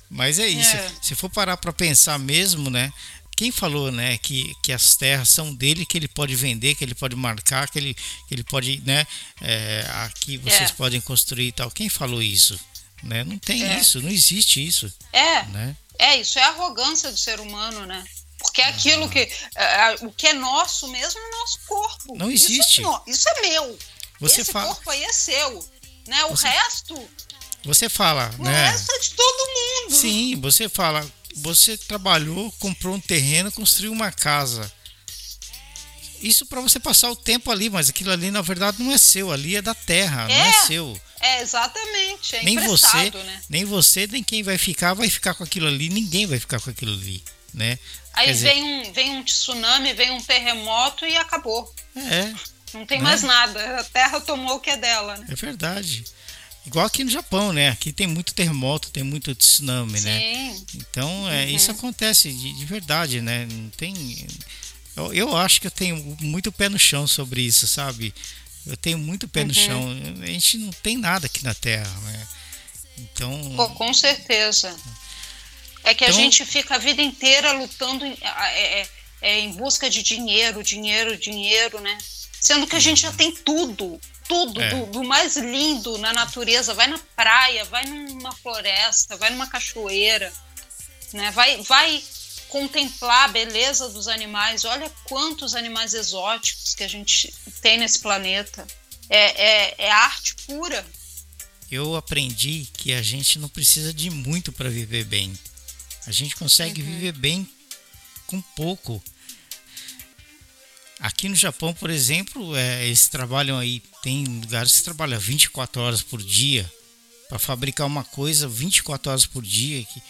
A: Mas é isso.
B: É.
A: Se for parar para pensar mesmo, né? Quem falou, né, que, que as terras são dele, que ele pode vender, que ele pode marcar, que ele, que ele pode, né, é, aqui vocês
B: É.
A: podem construir e tal. Quem falou isso? Né? Não tem
B: É.
A: isso, não existe isso,
B: É,
A: né?
B: é, isso é arrogância do ser humano, né? Porque é aquilo que. é, é, o que é nosso mesmo é o nosso corpo.
A: Não
B: Isso
A: existe.
B: no- Isso é, meu.
A: Você
B: Esse
A: fala,
B: corpo aí é seu. Né? O
A: Você-
B: resto,
A: você fala,
B: o
A: né?
B: resto é de todo mundo.
A: Sim, você fala, você trabalhou, comprou um terreno, construiu uma casa. Isso para você passar o tempo ali, mas aquilo ali na verdade não é seu, ali é da terra, não é
B: É.
A: seu.
B: É, exatamente. É
A: nem você,
B: né?
A: nem você, nem quem vai ficar vai ficar com aquilo ali, ninguém vai ficar com aquilo ali, né?
B: Aí
A: Quer dizer-
B: vem, um, vem um tsunami, vem um terremoto e acabou.
A: É,
B: Não tem
A: Né?
B: mais nada. A terra tomou o que é dela, né?
A: é verdade. Igual aqui no Japão, né? Aqui tem muito terremoto, tem muito tsunami, né?
B: Sim.
A: Então, é, isso acontece de, de verdade, né? Não tem. Eu, eu acho que eu tenho muito pé no chão sobre isso, sabe? Eu tenho muito pé no chão. A gente não tem nada aqui na Terra, né? Então.
B: Pô, com certeza. É que a
A: Então-
B: gente fica a vida inteira lutando em, é, é, é, em busca de dinheiro, dinheiro, dinheiro, né? Sendo que a gente já tem tudo, tudo,
A: É.
B: do, do mais lindo na natureza. Vai na praia, vai numa floresta, vai numa cachoeira, né? Vai, vai contemplar a beleza dos animais. Olha quantos animais exóticos que a gente tem nesse planeta. É, é, é arte pura.
A: eu aprendi que a gente não precisa de muito para viver bem. A gente consegue viver bem com pouco. Aqui no Japão, por exemplo, é, eles trabalham aí, tem lugares que trabalham 24 horas por dia para fabricar uma coisa 24 horas por dia. Que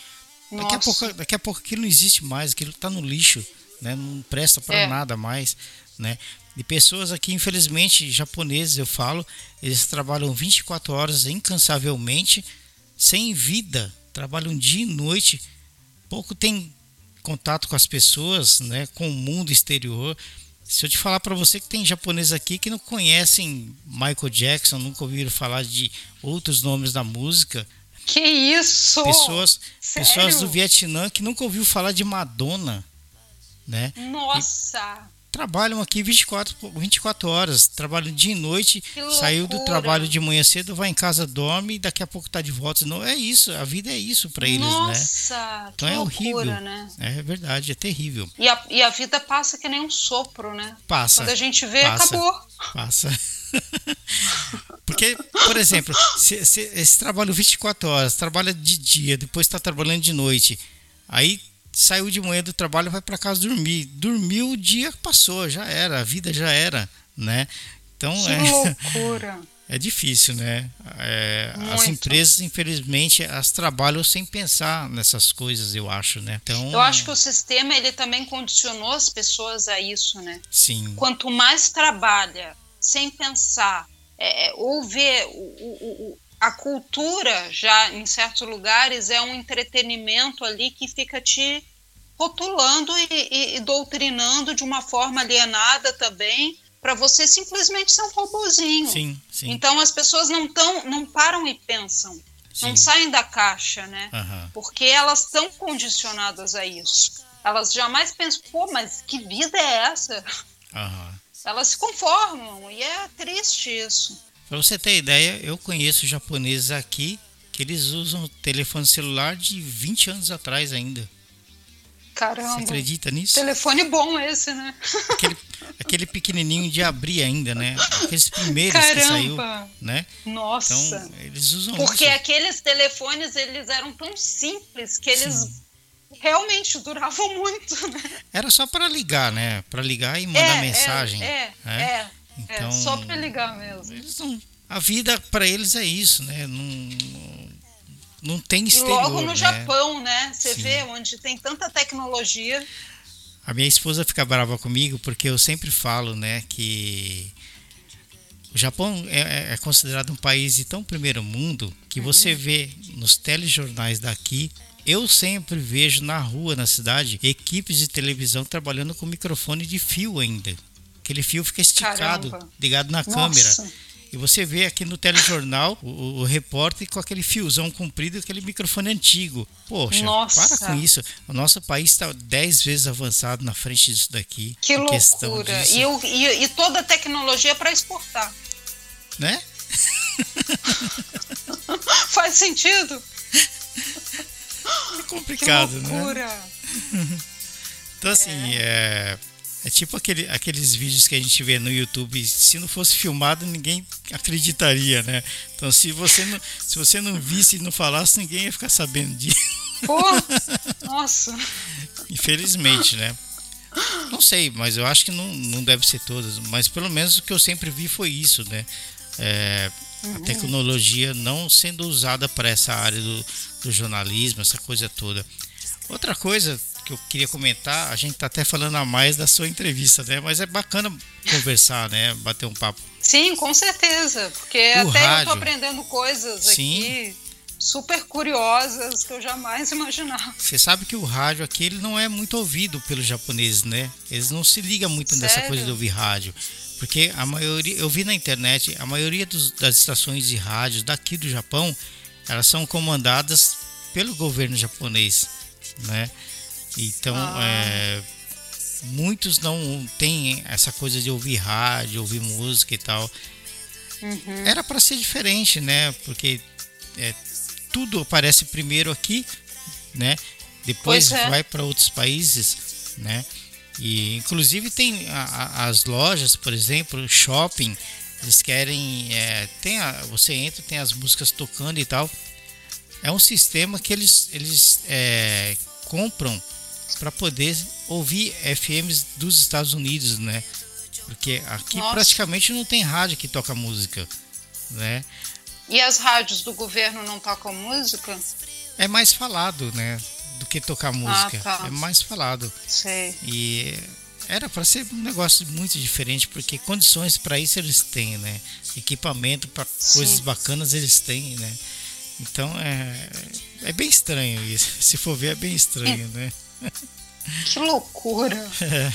A: daqui, a pouco, daqui a pouco aquilo não existe mais, aquilo está no lixo, né? não presta para
B: É.
A: nada mais. Né? E pessoas aqui, infelizmente, japoneses, eu falo, eles trabalham 24 horas incansavelmente, sem vida, trabalham dia e noite, pouco tem contato com as pessoas, né, com o mundo exterior. Se eu te falar para você que tem japoneses aqui que não conhecem Michael Jackson, nunca ouviram falar de outros nomes da música,
B: Que isso!
A: pessoas,
B: sério?
A: pessoas do Vietnã que nunca ouviu falar de Madonna, né?
B: Nossa!
A: Trabalham aqui 24, por- 24 horas, trabalham dia e noite, saiu do trabalho de manhã cedo, vai em casa, dorme e daqui a pouco tá de volta. Não é isso, a vida é isso para eles, né?
B: Nossa!
A: Então
B: que
A: é
B: loucura,
A: horrível.
B: né?
A: É verdade, é terrível.
B: E a, e a vida passa que nem um sopro, né?
A: Passa.
B: Quando a gente vê,
A: Passa.
B: acabou.
A: Passa. Porque, por exemplo, se, se, esse trabalho 24 horas, trabalha de dia, depois está trabalhando de noite, aí saiu de manhã do trabalho vai para casa dormir. Dormiu, o dia passou, já era, a vida já era, né? Então
B: Que
A: é,
B: loucura!
A: é difícil, né? É, as empresas, infelizmente, elas trabalham sem pensar nessas coisas, eu acho, né? Então,
B: Eu acho que o sistema ele também condicionou as pessoas a isso, né?
A: sim,
B: Quanto mais trabalha sem pensar é, ou ver o, o, a cultura já em certos lugares é um entretenimento ali que fica te rotulando e, e, e doutrinando de uma forma alienada também para você simplesmente ser um robozinho.
A: Sim, sim.
B: Então as pessoas não tão, não param e pensam, sim. não saem da caixa, né?
A: Uhum.
B: Porque elas estão condicionadas a isso. Elas jamais pensam, pô, mas que vida é essa?
A: Uhum.
B: Elas se conformam e é triste isso.
A: Para você ter ideia, eu conheço japoneses aqui que eles usam telefone celular de 20 anos atrás ainda.
B: Caramba.
A: Você acredita nisso?
B: Telefone bom esse, né?
A: Aquele, aquele pequenininho de abrir ainda, né? Aqueles primeiros
B: Caramba.
A: que saiu, né?
B: Nossa.
A: Então, eles usam
B: Porque
A: isso.
B: aqueles telefones, eles eram tão simples que eles Sim. realmente duravam muito, né?
A: Era só para ligar, né? Para ligar e mandar
B: é,
A: mensagem.
B: É, é,
A: né?
B: é. Então, é só para ligar mesmo.
A: Eles não, a vida para eles é isso, né? Não, não tem exterior.
B: Logo no
A: né?
B: Japão, né? Você Sim. vê onde tem tanta tecnologia.
A: A minha esposa fica brava comigo porque eu sempre falo, né, que o Japão é, é considerado um país de tão primeiro mundo que uhum. você vê nos telejornais daqui eu sempre vejo na rua, na cidade, equipes de televisão trabalhando com microfone de fio ainda. Aquele fio fica esticado,
B: Caramba.
A: ligado na
B: Nossa.
A: câmera. E você vê aqui no telejornal o, o, repórter com aquele fiozão comprido, aquele microfone antigo. Poxa,
B: Nossa.
A: para com isso. O nosso país está dez vezes avançado na frente disso daqui.
B: Que loucura. E, eu, e, e, toda a tecnologia para exportar.
A: Né?
B: Faz sentido?
A: É complicado,
B: que loucura.
A: né? Então, assim, é. é é tipo aquele, aqueles vídeos que a gente vê no YouTube. Se não fosse filmado, ninguém acreditaria, né? Então, se você não, se você não visse e não falasse, ninguém ia ficar sabendo disso.
B: Pô, nossa.
A: Infelizmente, né? Não sei, mas eu acho que não, não deve ser todas. Mas pelo menos o que eu sempre vi foi isso, né? É, uhum. A tecnologia não sendo usada para essa área do, do jornalismo, essa coisa toda. Outra coisa que eu queria comentar, a gente tá até falando a mais da sua entrevista, né? Mas é bacana conversar, né? Bater um papo.
B: Sim, com certeza. Porque
A: O
B: até
A: rádio.
B: eu tô aprendendo coisas
A: Sim.
B: aqui super curiosas que eu jamais imaginava.
A: Você sabe que o rádio aqui ele não é muito ouvido pelos japoneses, né? Eles não se ligam muito nessa
B: Sério?
A: coisa de ouvir rádio. Porque a maioria, eu vi na internet, a maioria dos- das estações de rádio daqui do Japão, elas são comandadas pelo governo japonês, né? Então,
B: Ah.
A: é, muitos não têm essa coisa de ouvir rádio, ouvir música e tal.
B: Uhum.
A: Era para ser diferente, né? Porque é, tudo aparece primeiro aqui, né? Depois
B: Pois é.
A: vai para outros países, né? E inclusive tem a- a- as lojas, por exemplo, shopping, eles querem, é, tem a, você entra, tem as músicas tocando e tal. É um sistema que eles eles é, compram para poder ouvir FMs dos Estados Unidos, né? Porque aqui
B: Nossa.
A: praticamente não tem rádio que toca música, né?
B: E as rádios do governo não tocam música?
A: É mais falado, né? Do que tocar música.
B: tá.
A: É mais falado.
B: Sei.
A: E era para ser um negócio muito diferente, porque condições para isso eles têm, né? Equipamento para coisas bacanas eles têm, né? Então é, é bem estranho isso. Se for ver, é bem estranho, né?
B: Que loucura.
A: É.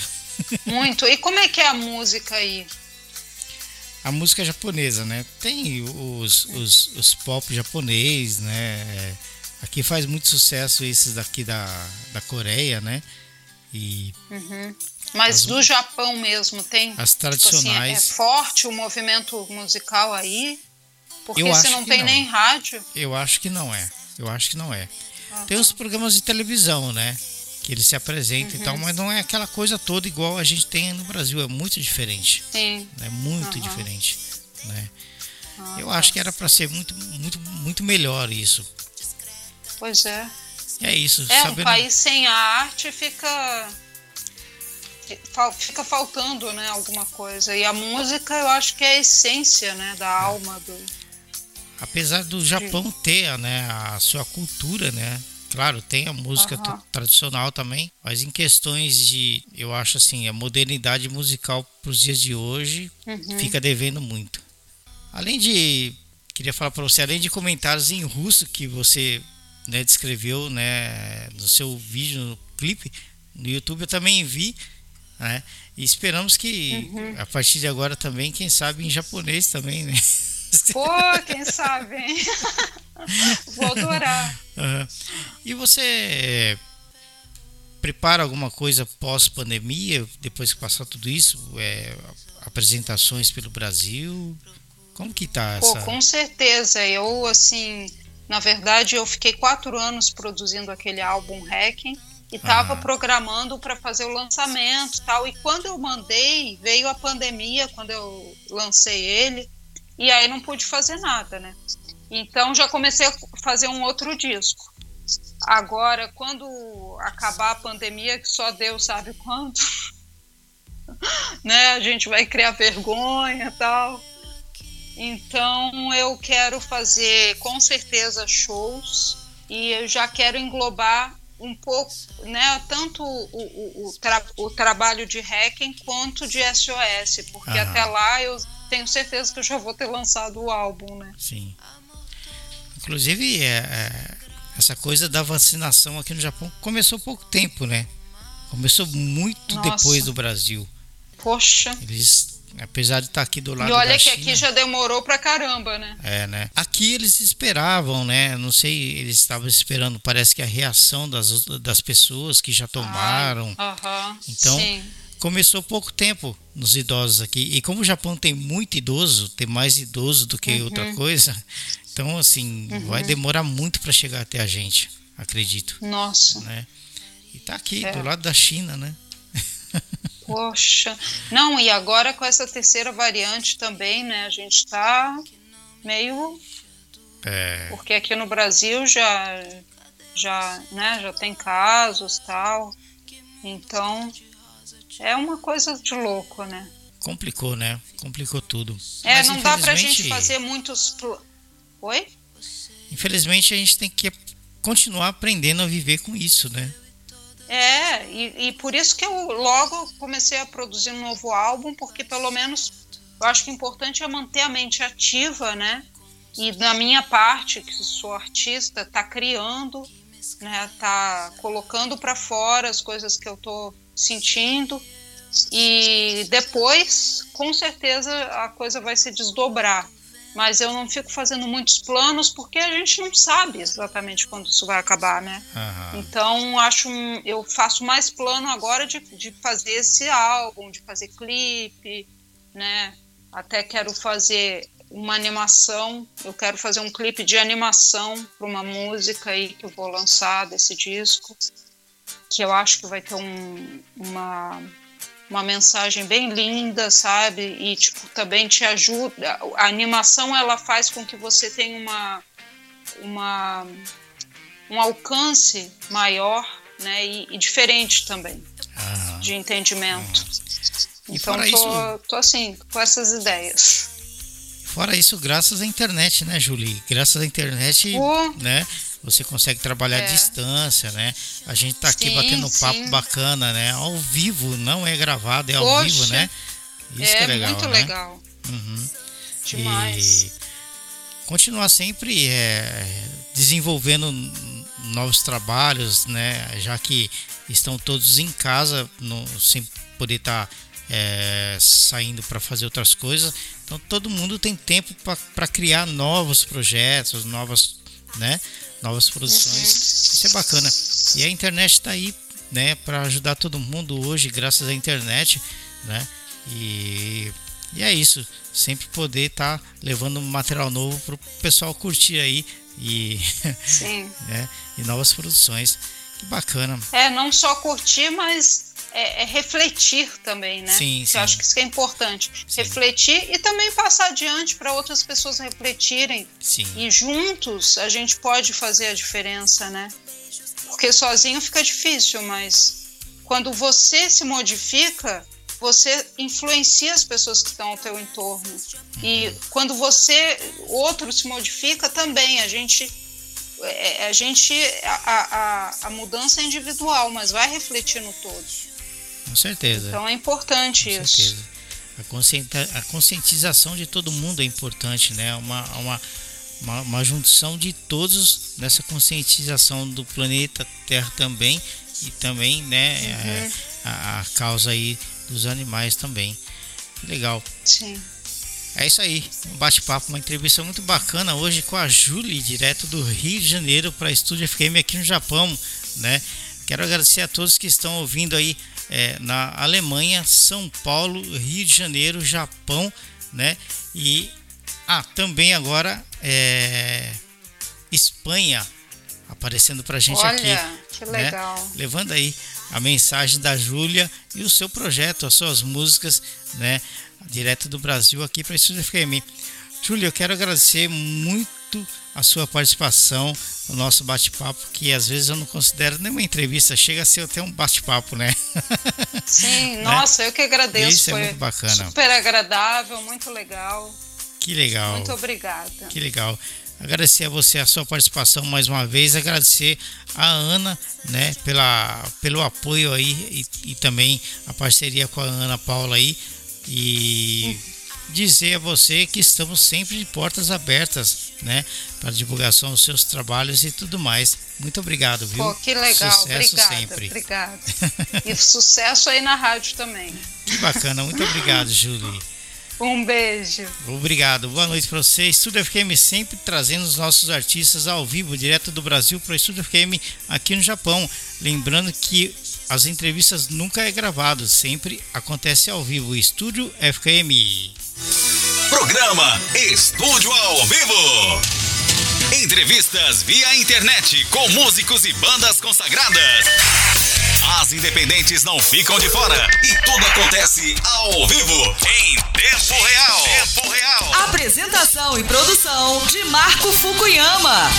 B: Muito. E como é que é a música aí?
A: A música japonesa, né? Tem os, os, os pop japonês, né? É, Aqui faz muito sucesso esses daqui da, da Coreia, né? E
B: Mas
A: As-
B: do Japão mesmo tem?
A: as
B: Tipo assim, é
A: tradicionais.
B: forte o movimento musical aí? Porque
A: Eu
B: se não tem
A: não.
B: nem rádio.
A: Eu acho que não é. Eu acho que não é. Tem os programas de televisão, né? Que eles se apresentam e tal, mas não é aquela coisa toda igual a gente tem no Brasil. É muito diferente.
B: Sim.
A: É muito
B: Aham.
A: diferente. Né? Eu acho que era para ser muito, muito, muito melhor isso.
B: Pois é.
A: É isso.
B: É, um país sem a arte fica. Fica faltando, né, alguma coisa. E a música, eu acho que é a essência, né, da alma do.
A: Apesar do Japão ter né, a sua cultura, né? Claro, tem a música tra- tradicional também, mas em questões de, eu acho assim, a modernidade musical para os dias de hoje
B: Uhum.
A: fica devendo muito. Além de queria falar para você, além de comentários em russo que você né, descreveu, né, no seu vídeo, no clipe no YouTube, eu também vi, né? E esperamos que uhum. a partir de agora também, quem sabe em japonês também, né?
B: Pô, quem sabe, hein? Vou adorar.
A: Uhum. E você prepara alguma coisa pós-pandemia, depois que passar tudo isso? É, apresentações pelo Brasil? Como que tá
B: Pô, com certeza. Eu, assim, na verdade, eu fiquei quatro anos produzindo aquele álbum Hacking e estava ah. programando para fazer o lançamento tal. E quando eu mandei, veio a pandemia, quando eu lancei ele, e aí não pude fazer nada, né? Então já comecei a fazer um outro disco. Agora, quando acabar a pandemia, que só Deus sabe quando, né? A gente vai criar vergonha tal. Então eu quero fazer com certeza shows e eu já quero englobar um pouco, né, tanto o, o, o, tra o trabalho de hacking quanto de SOS, porque Aham. até lá eu tenho certeza que eu já vou ter lançado o álbum, né?
A: Sim. Inclusive, é, é, essa coisa da vacinação aqui no Japão começou pouco tempo, né? Começou muito Nossa. depois do Brasil.
B: Poxa.
A: Eles Apesar de estar aqui do lado
B: E olha
A: que
B: China, aqui já demorou pra caramba, né?
A: É, né? Aqui eles esperavam, né? Não sei, eles estavam esperando, parece que a reação das, das pessoas que já tomaram.
B: Ai, uh -huh,
A: então,
B: sim.
A: começou pouco tempo nos idosos aqui. E como o Japão tem muito idoso, tem mais idoso do que uhum. outra coisa, então, assim, uhum. vai demorar muito para chegar até a gente, acredito.
B: Nossa.
A: Né? E tá aqui, é. do lado da China, né?
B: Poxa, não, e agora com essa terceira variante também, né? A gente está meio.
A: É.
B: Porque aqui no Brasil já, já, né, já tem casos tal. Então, é uma coisa de louco, né?
A: Complicou, né? Complicou tudo.
B: É, Mas, não dá pra gente fazer muitos. Oi?
A: Infelizmente a gente tem que continuar aprendendo a viver com isso, né?
B: É, e, e, por isso que eu logo comecei a produzir um novo álbum, porque pelo menos eu acho que o importante é manter a mente ativa, né? E da minha parte, que sou artista, tá criando, né? Tá colocando para fora as coisas que eu tô sentindo. E depois, com certeza, a coisa vai se desdobrar mas eu não fico fazendo muitos planos porque a gente não sabe exatamente quando isso vai acabar, né? Uhum. Então acho eu faço mais plano agora de, de fazer esse álbum, de fazer clipe, né? Até quero fazer uma animação, eu quero fazer um clipe de animação para uma música aí que eu vou lançar desse disco, que eu acho que vai ter um, uma uma mensagem bem linda, sabe? E tipo também te ajuda. A animação ela faz com que você tenha uma uma um alcance maior, né? E, e diferente também ah. de entendimento. Ah. Então tô, isso... tô assim com essas ideias.
A: Fora isso, graças à internet, né, Julie? Graças à internet, oh. né? Você consegue trabalhar é. à distância, né? A gente tá aqui sim, batendo um papo sim. bacana, né? Ao vivo, não é gravado, é ao Poxa, vivo, né?
B: Isso é, que é legal, muito né? legal.
A: Uhum.
B: Demais.
A: E continuar sempre é, desenvolvendo novos trabalhos, né? Já que estão todos em casa, no, sem poder estar tá, é, saindo para fazer outras coisas. Então todo mundo tem tempo para criar novos projetos, novas, né? novas produções. Uhum. Isso é bacana. E a internet está aí, né, para ajudar todo mundo hoje, graças à internet, né? E, e é isso. Sempre poder estar tá levando material novo para o pessoal curtir aí e, né, e novas produções. Que bacana.
B: É, não só curtir, mas é, é, refletir também, né?
A: Sim, sim.
B: Eu acho que isso é importante. Sim. Refletir e também passar adiante para outras pessoas refletirem.
A: Sim.
B: E juntos a gente pode fazer a diferença, né? Porque sozinho fica difícil, mas quando você se modifica, você influencia as pessoas que estão ao teu entorno. E quando você, outro se modifica também, a gente é, a gente a, a, a mudança é individual, mas vai refletir no todo.
A: Com certeza.
B: Então é importante
A: Com
B: isso.
A: Certeza. a conscientização de todo mundo é importante, né? Uma, uma, uma, uma junção de todos nessa conscientização do planeta Terra também e também, né, uhum. é, a, a, causa aí dos animais também. Legal.
B: Sim.
A: É isso aí, um bate-papo, uma entrevista muito bacana hoje com a Julie, direto do Rio de Janeiro para Estúdio FM aqui no Japão, né? Quero agradecer a todos que estão ouvindo aí é, na Alemanha, São Paulo, Rio de Janeiro, Japão, né? E ah, também agora é, Espanha aparecendo pra gente
B: Olha,
A: aqui.
B: que né? legal.
A: Né? Levando aí a mensagem da Júlia e o seu projeto, as suas músicas, né? Direto do Brasil aqui para Estúdio FM. Júlia, eu quero agradecer muito a sua participação no nosso bate-papo, que às vezes eu não considero nenhuma entrevista, chega a ser até um bate-papo, né?
B: Sim, né? nossa, eu que agradeço.
A: Isso é Foi é muito bacana.
B: Super agradável, muito legal.
A: Que legal.
B: Muito obrigada.
A: Que legal. Agradecer a você a sua participação mais uma vez, agradecer a Ana, né, pela, pelo apoio aí e, e também a parceria com a Ana Paula aí e dizer a você que estamos sempre de portas abertas, né, para divulgação dos seus trabalhos e tudo mais. Muito obrigado, viu?
B: Pô, que legal,
A: sucesso
B: obrigada,
A: sempre.
B: Obrigado. E sucesso aí na rádio também.
A: Que bacana, muito obrigado, Julie.
B: Um beijo.
A: Obrigado. Boa noite para você. Estúdio FM sempre trazendo os nossos artistas ao vivo, direto do Brasil para o Estúdio FM aqui no Japão. Lembrando que as entrevistas nunca é gravado, sempre acontece ao vivo. Estúdio FM.
C: Programa Estúdio ao vivo. Entrevistas via internet com músicos e bandas consagradas. As independentes não ficam de fora e tudo acontece ao vivo, em tempo real. Tempo real.
D: Apresentação e produção de Marco Fukuyama.